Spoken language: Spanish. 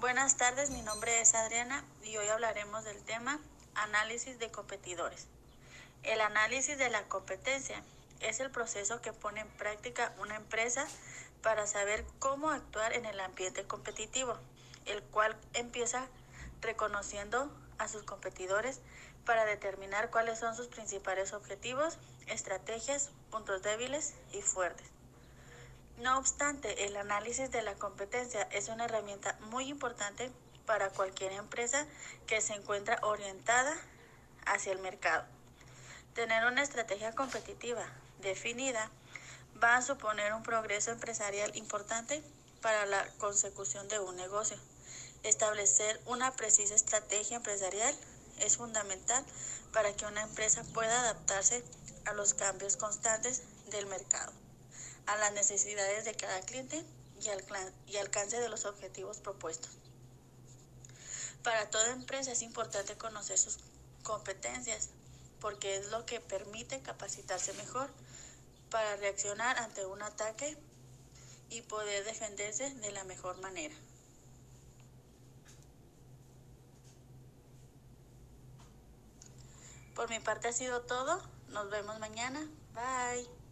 Buenas tardes, mi nombre es Adriana y hoy hablaremos del tema análisis de competidores. El análisis de la competencia es el proceso que pone en práctica una empresa para saber cómo actuar en el ambiente competitivo, el cual empieza reconociendo a sus competidores para determinar cuáles son sus principales objetivos, estrategias, puntos débiles y fuertes. No obstante, el análisis de la competencia es una herramienta muy importante para cualquier empresa que se encuentra orientada hacia el mercado. Tener una estrategia competitiva definida va a suponer un progreso empresarial importante para la consecución de un negocio. Establecer una precisa estrategia empresarial es fundamental para que una empresa pueda adaptarse a los cambios constantes del mercado a las necesidades de cada cliente y, al, y alcance de los objetivos propuestos. Para toda empresa es importante conocer sus competencias porque es lo que permite capacitarse mejor para reaccionar ante un ataque y poder defenderse de la mejor manera. Por mi parte ha sido todo. Nos vemos mañana. Bye.